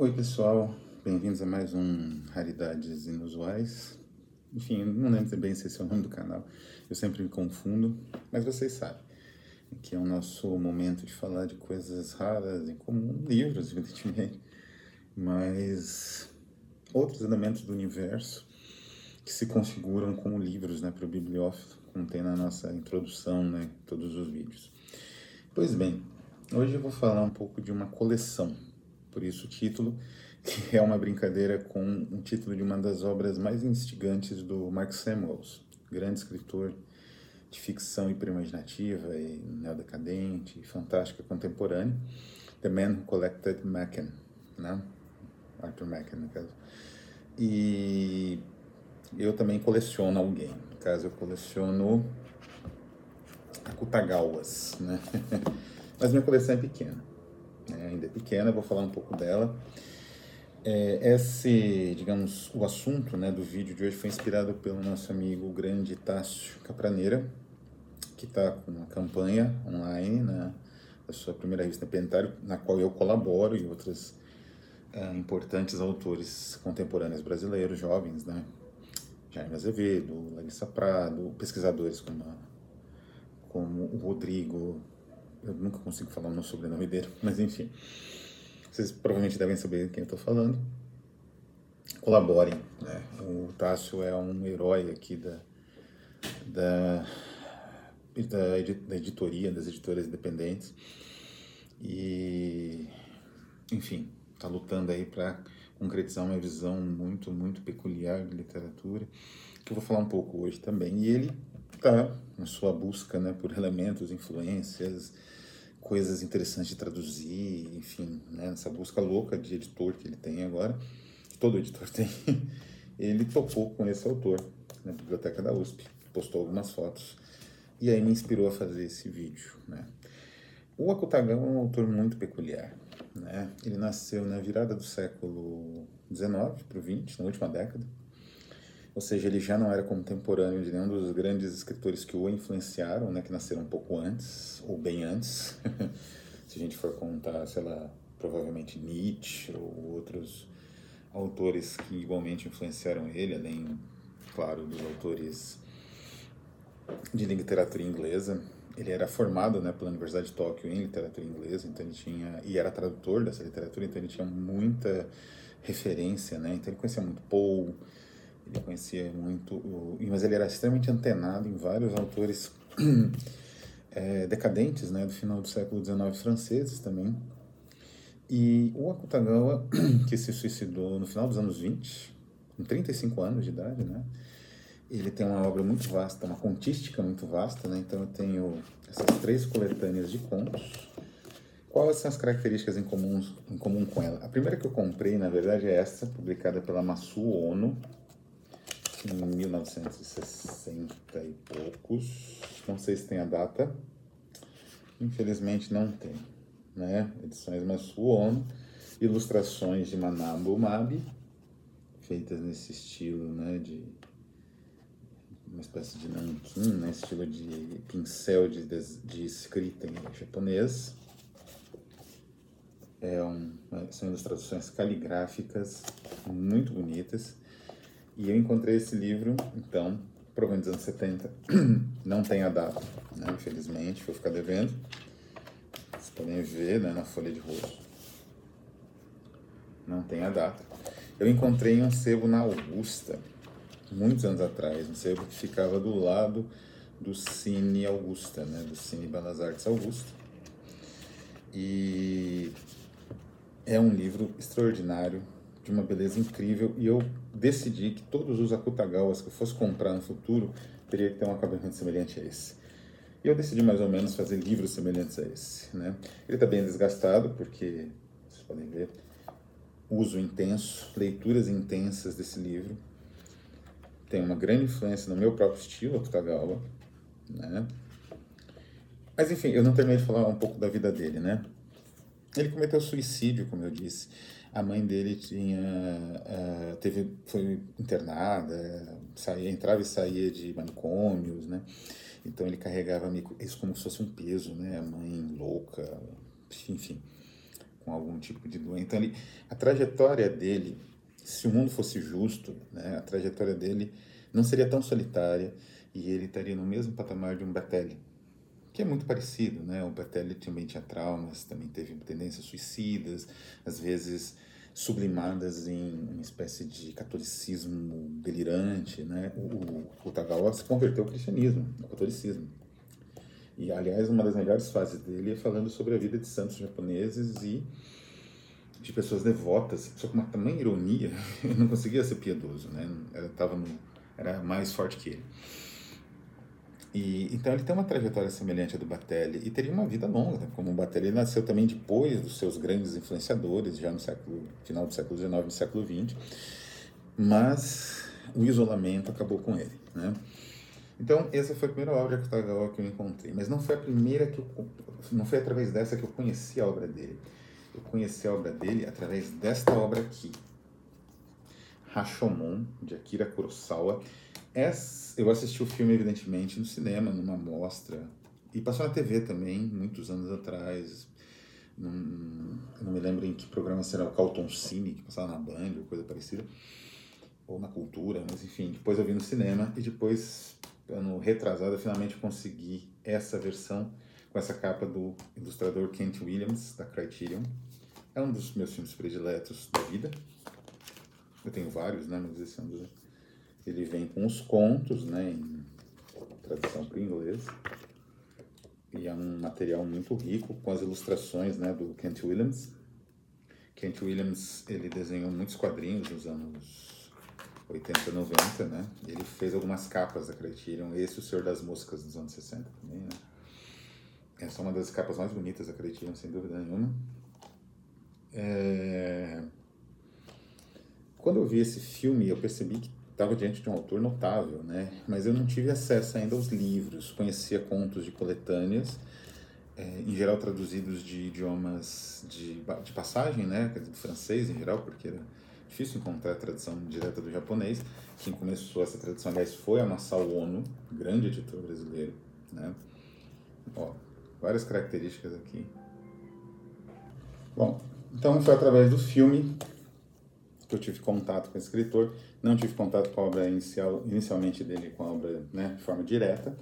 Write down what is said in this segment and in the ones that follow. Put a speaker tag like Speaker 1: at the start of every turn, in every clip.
Speaker 1: Oi, pessoal. Bem-vindos a mais um Raridades Inusuais. Enfim, não lembro bem se esse é o nome do canal. Eu sempre me confundo, mas vocês sabem. Que é o nosso momento de falar de coisas raras, em comum, livros, evidentemente, mas outros elementos do universo que se configuram como livros né, para o bibliófilo, como tem na nossa introdução, né, todos os vídeos. Pois bem, hoje eu vou falar um pouco de uma coleção por isso o título, que é uma brincadeira com um título de uma das obras mais instigantes do Mark Samuels, grande escritor de ficção hiperimaginativa e neodecadente, fantástica contemporânea, The Man Who Collected Machen, né? Arthur Machen, no caso. E eu também coleciono alguém, no caso eu coleciono Akutagawas, né? Mas minha coleção é pequena né, ainda é pequena, vou falar um pouco dela. É, esse, digamos, o assunto né, do vídeo de hoje foi inspirado pelo nosso amigo grande Tássio Capraneira, que está com uma campanha online né, da sua primeira revista Pentário, na qual eu colaboro e outros uh, importantes autores contemporâneos brasileiros, jovens, né? Jaime Azevedo, Larissa Prado, pesquisadores como, a, como o Rodrigo eu nunca consigo falar o meu sobrenome dele, mas enfim. Vocês provavelmente devem saber quem eu estou falando. Colaborem. Né? O Tássio é um herói aqui da, da, da, da editoria, das editoras independentes. E, enfim, está lutando aí para concretizar uma visão muito, muito peculiar de literatura, que eu vou falar um pouco hoje também. E ele está na sua busca né, por elementos, influências, coisas interessantes de traduzir, enfim, né, nessa busca louca de editor que ele tem agora, que todo editor tem, ele topou com esse autor na biblioteca da USP, postou algumas fotos e aí me inspirou a fazer esse vídeo, né. O Akutagama é um autor muito peculiar, né? Ele nasceu na virada do século XIX para o XX, na última década, ou seja, ele já não era contemporâneo de nenhum dos grandes escritores que o influenciaram, né, que nasceram um pouco antes, ou bem antes. Se a gente for contar, sei lá, provavelmente Nietzsche ou outros autores que igualmente influenciaram ele, além, claro, dos autores de literatura inglesa. Ele era formado né, pela Universidade de Tóquio em literatura inglesa, então ele tinha e era tradutor dessa literatura, então ele tinha muita referência, né? Então ele conhecia muito Poe, ele conhecia muito, mas ele era extremamente antenado em vários autores é, decadentes, né, do final do século XIX franceses também. E o Akutagawa, que se suicidou no final dos anos 20, com 35 anos de idade, né, ele tem uma obra muito vasta, uma contística muito vasta, né, então eu tenho essas três coletâneas de contos. Quais são as características em comum, em comum com ela? A primeira que eu comprei, na verdade, é essa, publicada pela Masu Ono, 1960 e poucos. Não sei se tem a data. Infelizmente não tem. Né? Edições Massuono, ilustrações de Manabu Mabi, feitas nesse estilo né, de uma espécie de nanquim, né, estilo de pincel de, de escrita em japonês. É um, são ilustrações caligráficas muito bonitas. E eu encontrei esse livro, então, provavelmente dos anos 70. Não tem a data, né? infelizmente, vou ficar devendo. Vocês podem ver né, na folha de rosto. Não tem a data. Eu encontrei um sebo na Augusta, muitos anos atrás, um sebo que ficava do lado do Cine Augusta, né, do Cine Belas Artes Augusta. E é um livro extraordinário, de uma beleza incrível e eu decidi que todos os Akutagawas que eu fosse comprar no futuro teria que ter um acabamento semelhante a esse. E eu decidi mais ou menos fazer livros semelhantes a esse. Né? Ele está bem desgastado porque, vocês podem ver, uso intenso, leituras intensas desse livro. Tem uma grande influência no meu próprio estilo, Akutagawa. Né? Mas enfim, eu não terminei de falar um pouco da vida dele, né? Ele cometeu suicídio, como eu disse. A mãe dele tinha, uh, teve, foi internada, saía, entrava e saía de manicômios, né? Então ele carregava isso como se fosse um peso, né? A mãe louca, enfim, com algum tipo de doença. Então, ele, a trajetória dele, se o mundo fosse justo, né, a trajetória dele não seria tão solitária e ele estaria no mesmo patamar de um Batelli, que é muito parecido, né? O Batelli também tinha traumas, também teve tendências suicidas, às vezes sublimadas em uma espécie de catolicismo delirante, né? O, o Tagawa se converteu ao cristianismo, ao catolicismo. E, aliás, uma das melhores fases dele é falando sobre a vida de santos japoneses e de pessoas devotas, só com uma tamanha ironia, eu não conseguia ser piedoso, né? Era, tava no, era mais forte que ele. E, então ele tem uma trajetória semelhante à do Batelli e teria uma vida longa, né? como o Batelli nasceu também depois dos seus grandes influenciadores, já no século, final do século XIX, no século XX, mas o isolamento acabou com ele, né? Então, essa foi a primeira obra de Akutagawa que eu encontrei, mas não foi a primeira que eu não foi através dessa que eu conheci a obra dele. Eu conheci a obra dele através desta obra aqui, Rashomon, de Akira Kurosawa. Essa, eu assisti o filme, evidentemente, no cinema, numa mostra, e passou na TV também, muitos anos atrás. Num, não me lembro em que programa será o Calton Cine, que passava na Band, ou coisa parecida, ou na Cultura, mas enfim. Depois eu vi no cinema e depois, ano retrasado, eu finalmente consegui essa versão com essa capa do ilustrador Kent Williams, da Criterion. É um dos meus filmes prediletos da vida. Eu tenho vários, né? Mas esse é um dos... Ele vem com os contos, né? Em tradução para o inglês. E é um material muito rico, com as ilustrações, né? Do Kent Williams. Kent Williams, ele desenhou muitos quadrinhos nos anos 80, 90, né? Ele fez algumas capas da Criterion. Esse, O Senhor das Moscas, dos anos 60 também, né? Essa é uma das capas mais bonitas da Criterion, sem dúvida nenhuma. É... Quando eu vi esse filme, eu percebi que estava diante de um autor notável, né? Mas eu não tive acesso ainda aos livros. Conhecia contos de coletâneas, é, em geral traduzidos de idiomas de, de passagem, né? Do francês em geral, porque era difícil encontrar a tradução direta do japonês. Quem começou essa tradução, aliás, foi a Masao Ono, grande editor brasileiro, né? Ó, várias características aqui. Bom, então foi através do filme que eu tive contato com o escritor. Não tive contato com a obra inicial, inicialmente dele, com a obra né, de forma direta.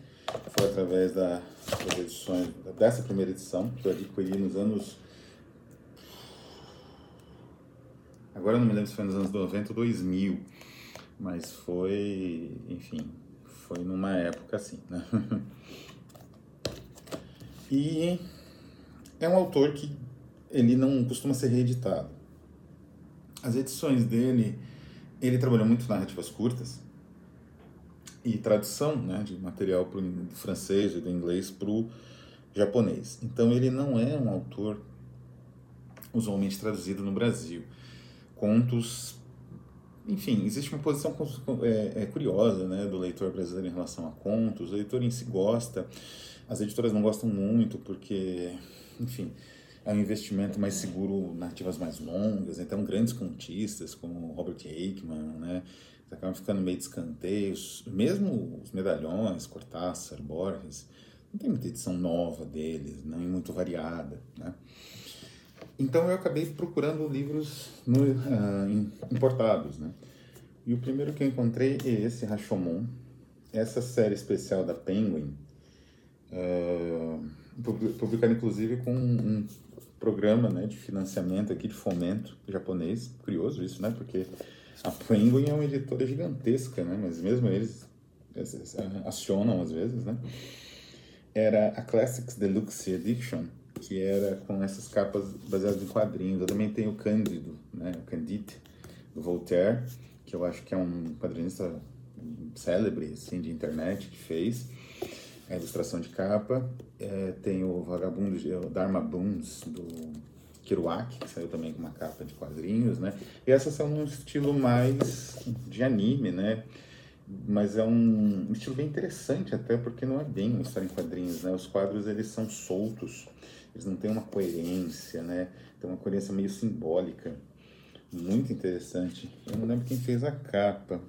Speaker 1: Foi através da, das edições, dessa primeira edição, que eu adquiri nos anos. Agora eu não me lembro se foi nos anos 90 ou 2000, mas foi, enfim, foi numa época assim, né? E é um autor que ele não costuma ser reeditado. As edições dele, ele trabalhou muito narrativas curtas e tradução né, de material pro, do francês e do inglês para o japonês. Então ele não é um autor usualmente traduzido no Brasil. Contos enfim, existe uma posição é, é, curiosa né, do leitor brasileiro em relação a contos. O leitor em si gosta, as editoras não gostam muito porque, enfim, é um investimento mais seguro, narrativas mais longas, então grandes contistas como Robert Aickman, né, acabam ficando meio de escanteios, mesmo os medalhões, Cortázar, Borges, não tem muita edição nova deles, não é muito variada, né. Então eu acabei procurando livros no, uh, importados, né. E o primeiro que eu encontrei é esse Rashomon, essa série especial da Penguin, uh, publicado inclusive com um programa né, de financiamento aqui, de fomento japonês. Curioso isso, né? Porque a Penguin é uma editora gigantesca, né? Mas mesmo eles acionam às vezes, né? Era a Classics Deluxe Edition, que era com essas capas baseadas em quadrinhos. Eu também tenho o Cândido, né? O Candide, do Voltaire, que eu acho que é um quadrinista célebre, assim, de internet, que fez a ilustração de capa. É, tem o Vagabundo, o Dharma Boons, do Kerouac, que saiu também com uma capa de quadrinhos, né? E essas são um estilo mais de anime, né? Mas é um estilo bem interessante até, porque não é bem uma história em quadrinhos, né? Os quadros, eles são soltos, eles não têm uma coerência, né? Tem uma coerência meio simbólica, muito interessante. Eu não lembro quem fez a capa.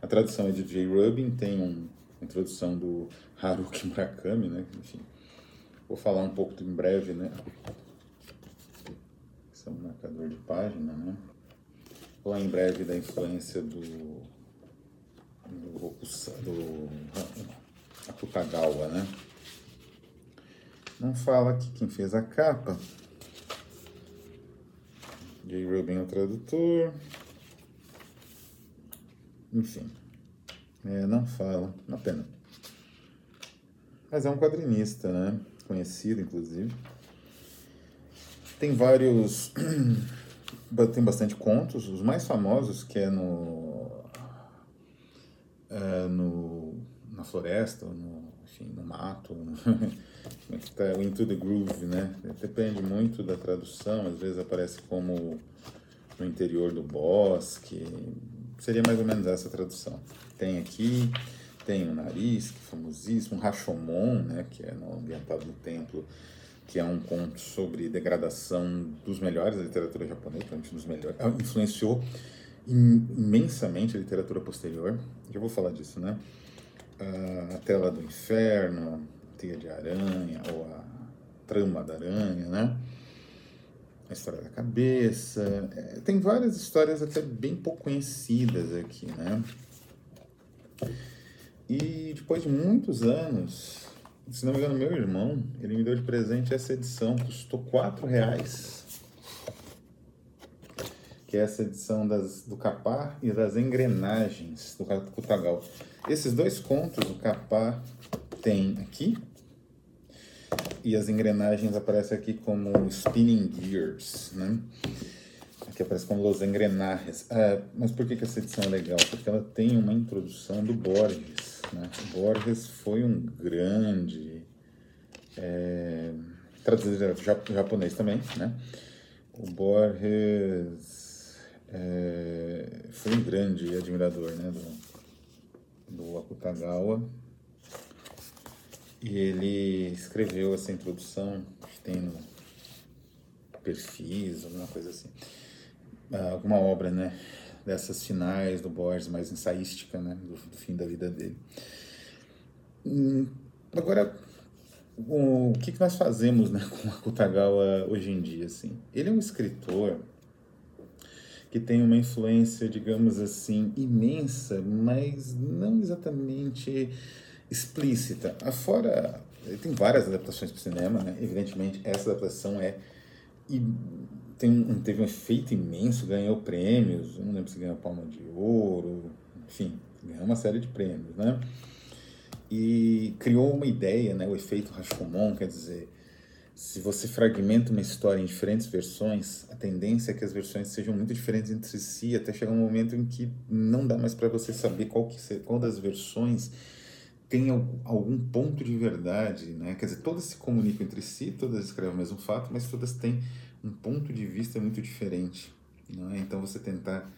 Speaker 1: A tradução é de J. Rubin, tem um introdução do Haruki Murakami, né? Enfim, vou falar um pouco em breve, né? São marcador de página, né? Falar em breve da influência do do, do Akutagawa, né? Não fala aqui quem fez a capa. J. Rubin, o tradutor. Enfim, é, não fala, uma pena. Mas é um quadrinista, né? Conhecido, inclusive. Tem vários. tem bastante contos. Os mais famosos, que é no. É, no na floresta, no, enfim, no mato. Como é que tá? Into the Groove, né? Depende muito da tradução. Às vezes aparece como no interior do bosque. Seria mais ou menos essa tradução. Tem aqui tem o Nariz, que famosíssimo, Rashomon, né, que é ambientado no templo, que é um conto sobre degradação dos melhores da literatura japonesa, um dos melhores, ah, influenciou imensamente a literatura posterior, já vou falar disso, né? Ah, a Tela do Inferno, a Teia de Aranha, ou a Trama da Aranha, né? A História da Cabeça, é, tem várias histórias até bem pouco conhecidas aqui, né? E depois de muitos anos, se não me engano, meu irmão, ele me deu de presente essa edição, custou quatro reais. Que é essa edição das, do Capar e das engrenagens do Kutagal. Esses dois contos, o Capar tem aqui, e as engrenagens aparecem aqui como spinning gears, né? Aqui aparece como Los Engrenajes. Ah, mas por que, que essa edição é legal? Porque ela tem uma introdução do Borges né? Borges foi um grande é, traduzidor japonês também, né? O Borges é, foi um grande admirador, né, do, do Akutagawa. E ele escreveu essa introdução que tem perfis, alguma coisa assim. Ah, alguma obra, né? dessas finais do Borges, mais ensaística, né, do, do fim da vida dele. Hum, agora, o, o que, que nós fazemos né, com Akutagawa hoje em dia? Assim? Ele é um escritor que tem uma influência, digamos assim, imensa, mas não exatamente explícita. Afora, tem várias adaptações para o cinema, né? evidentemente, essa adaptação é tem um, teve um efeito imenso, ganhou prêmios, não lembro se ganhou Palma de Ouro, enfim, ganhou uma série de prêmios, né? E criou uma ideia, né, o efeito Rashomon, quer dizer, se você fragmenta uma história em diferentes versões, a tendência é que as versões sejam muito diferentes entre si, até chegar um momento em que não dá mais para você saber qual, que, qual das versões tem algum ponto de verdade, né? Quer dizer, todas se comunicam entre si, todas escrevem o mesmo fato, mas todas têm um ponto de vista muito diferente. Não é? Então você tentar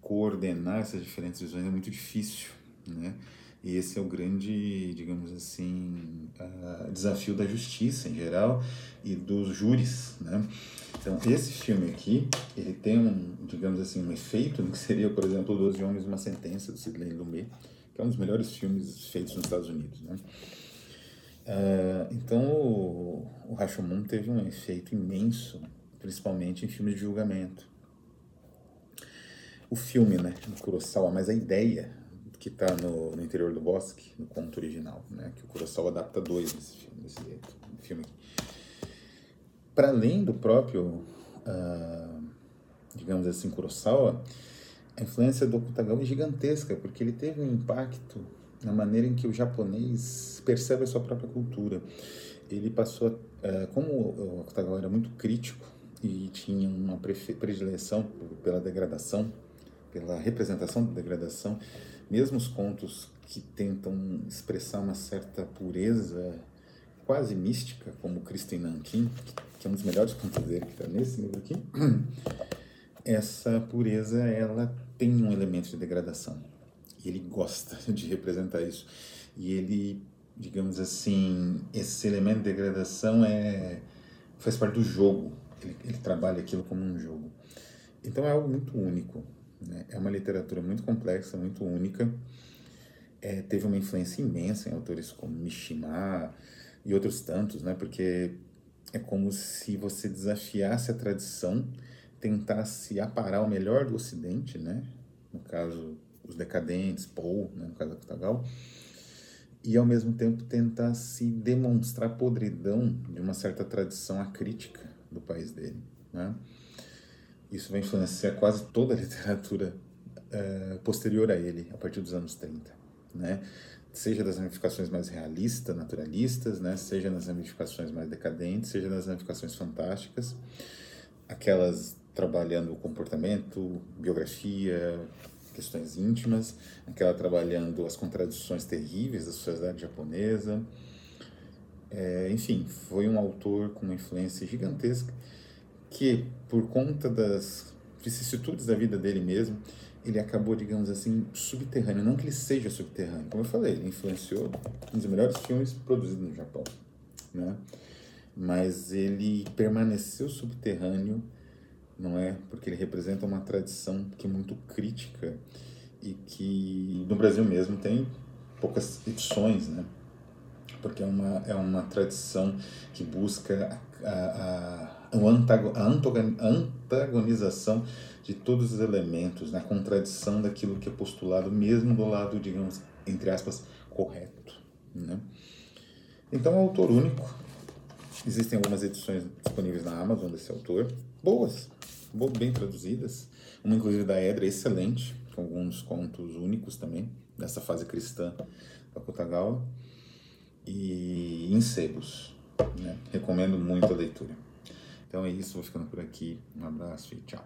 Speaker 1: coordenar essas diferentes visões é muito difícil. Né? E esse é o grande, digamos assim, uh, desafio da justiça em geral e dos júris. Né? Então, esse filme aqui, ele tem um, digamos assim, um efeito que seria, por exemplo, Doze Homens Uma Sentença, do Sidney Lumet, que é um dos melhores filmes feitos nos Estados Unidos. Né? Uh, então, o, o Rashomon teve um efeito imenso principalmente em filmes de julgamento. O filme, né, do Kurosawa, mas a ideia que está no, no, interior do bosque, no conto original, né, que o Kurosawa adapta dois desse filme, desse filme. Para além do próprio, uh, digamos assim, Kurosawa, a influência do Okutagawa é gigantesca, porque ele teve um impacto na maneira em que o japonês percebe a sua própria cultura. Ele passou, uh, como o Okutagawa era muito crítico e tinha uma predileção pela degradação, pela representação da degradação, mesmo os contos que tentam expressar uma certa pureza quase mística, como Cristo em Nanquim, que é um dos melhores contos dele, que está nesse livro aqui, essa pureza ela tem um elemento de degradação. E ele gosta de representar isso. E ele, digamos assim, esse elemento de degradação é faz parte do jogo ele, ele trabalha aquilo como um jogo. Então é algo muito único. Né? É uma literatura muito complexa, muito única. É, teve uma influência imensa em autores como Mishima e outros tantos, né? porque é como se você desafiasse a tradição tentar se aparar ao melhor do Ocidente, né? No caso, os decadentes, Paul, né? no caso da Kutagal, e ao mesmo tempo tentar se demonstrar podridão de uma certa tradição acrítica do país dele, né? Isso vai influenciar quase toda a literatura uh, posterior a ele, a partir dos anos 30, né? Seja das ramificações mais realistas, naturalistas, né? Seja nas ramificações mais decadentes, seja nas ramificações fantásticas, aquelas trabalhando comportamento, biografia, questões íntimas, aquela trabalhando as contradições terríveis da sociedade japonesa. É, enfim, foi um autor com uma influência gigantesca que, por conta das vicissitudes da vida dele mesmo, ele acabou, digamos assim, subterrâneo. Não que ele seja subterrâneo, como eu falei, ele influenciou um dos melhores filmes produzidos no Japão, né? Mas ele permaneceu subterrâneo não é? Porque ele representa uma tradição que é muito crítica e que no Brasil mesmo tem poucas edições, né? Porque é uma, é uma tradição que busca a, a, a, antagonização de todos os elementos, na né? contradição daquilo que é postulado, mesmo do lado, digamos, entre aspas, correto. Né? Então, é autor único. Existem algumas edições disponíveis na Amazon desse autor, boas, bem traduzidas. Uma, inclusive, da Edra, excelente, com alguns contos únicos também, dessa fase cristã da Kutagawa. E em sebos. Né? Recomendo muito a leitura. Então é isso, vou ficando por aqui. Um abraço e tchau.